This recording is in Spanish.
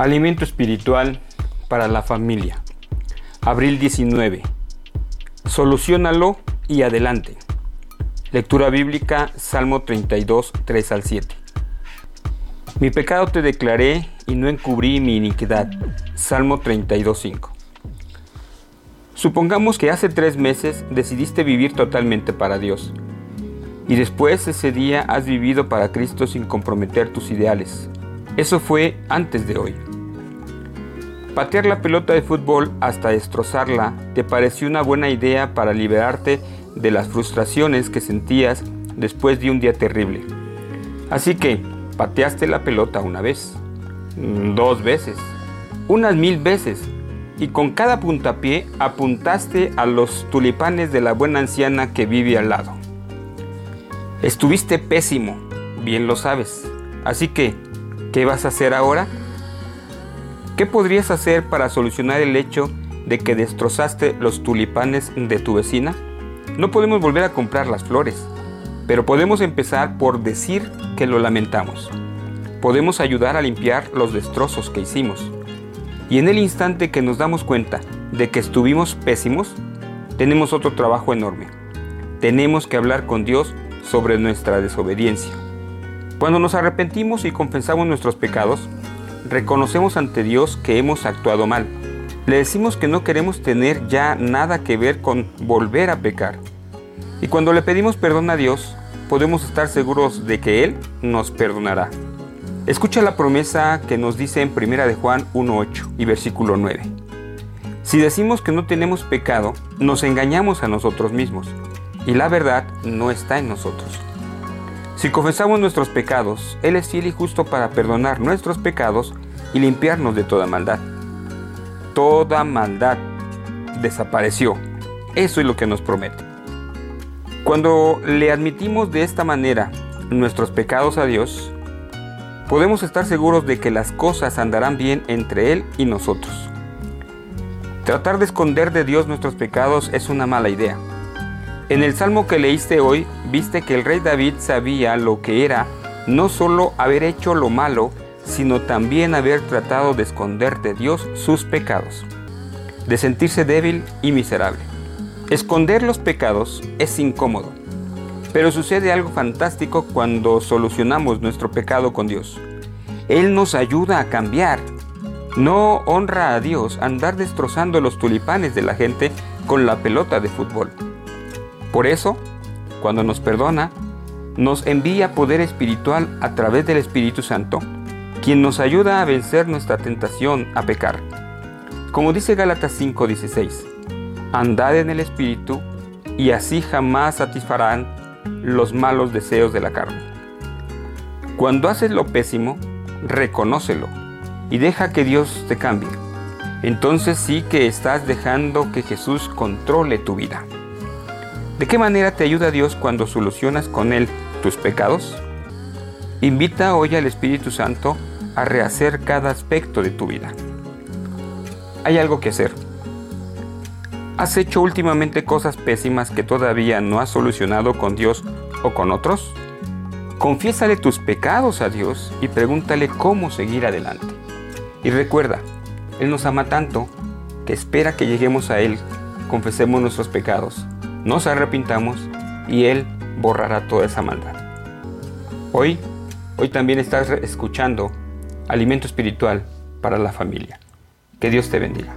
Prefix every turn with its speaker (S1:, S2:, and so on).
S1: Alimento espiritual para la familia. Abril 19. Solucionalo y adelante. Lectura bíblica Salmo 32, 3 al 7. Mi pecado te declaré y no encubrí mi iniquidad. Salmo 32, 5. Supongamos que hace tres meses decidiste vivir totalmente para Dios y después ese día has vivido para Cristo sin comprometer tus ideales. Eso fue antes de hoy. Patear la pelota de fútbol hasta destrozarla te pareció una buena idea para liberarte de las frustraciones que sentías después de un día terrible. Así que pateaste la pelota una vez, mm, dos veces, unas mil veces, y con cada puntapié apuntaste a los tulipanes de la buena anciana que vive al lado. Estuviste pésimo, bien lo sabes. Así que, ¿qué vas a hacer ahora? ¿Qué podrías hacer para solucionar el hecho de que destrozaste los tulipanes de tu vecina? No podemos volver a comprar las flores, pero podemos empezar por decir que lo lamentamos. Podemos ayudar a limpiar los destrozos que hicimos. Y en el instante que nos damos cuenta de que estuvimos pésimos, tenemos otro trabajo enorme. Tenemos que hablar con Dios sobre nuestra desobediencia. Cuando nos arrepentimos y confesamos nuestros pecados, reconocemos ante Dios que hemos actuado mal. Le decimos que no queremos tener ya nada que ver con volver a pecar. Y cuando le pedimos perdón a Dios, podemos estar seguros de que Él nos perdonará. Escucha la promesa que nos dice en 1 de Juan 1.8 y versículo 9. Si decimos que no tenemos pecado, nos engañamos a nosotros mismos y la verdad no está en nosotros. Si confesamos nuestros pecados, Él es fiel y justo para perdonar nuestros pecados y limpiarnos de toda maldad. Toda maldad desapareció. Eso es lo que nos promete. Cuando le admitimos de esta manera nuestros pecados a Dios, podemos estar seguros de que las cosas andarán bien entre Él y nosotros. Tratar de esconder de Dios nuestros pecados es una mala idea. En el salmo que leíste hoy, viste que el rey David sabía lo que era no solo haber hecho lo malo, sino también haber tratado de esconder de Dios sus pecados, de sentirse débil y miserable. Esconder los pecados es incómodo, pero sucede algo fantástico cuando solucionamos nuestro pecado con Dios. Él nos ayuda a cambiar. No honra a Dios andar destrozando los tulipanes de la gente con la pelota de fútbol. Por eso, cuando nos perdona, nos envía poder espiritual a través del Espíritu Santo, quien nos ayuda a vencer nuestra tentación a pecar. Como dice Gálatas 5:16, andad en el Espíritu y así jamás satisfarán los malos deseos de la carne. Cuando haces lo pésimo, reconócelo y deja que Dios te cambie. Entonces sí que estás dejando que Jesús controle tu vida. ¿De qué manera te ayuda Dios cuando solucionas con Él tus pecados? Invita hoy al Espíritu Santo a rehacer cada aspecto de tu vida. Hay algo que hacer. ¿Has hecho últimamente cosas pésimas que todavía no has solucionado con Dios o con otros? Confiésale tus pecados a Dios y pregúntale cómo seguir adelante. Y recuerda, Él nos ama tanto que espera que lleguemos a Él, confesemos nuestros pecados nos arrepintamos y Él borrará toda esa maldad. Hoy, hoy también estás escuchando alimento espiritual para la familia. Que Dios te bendiga.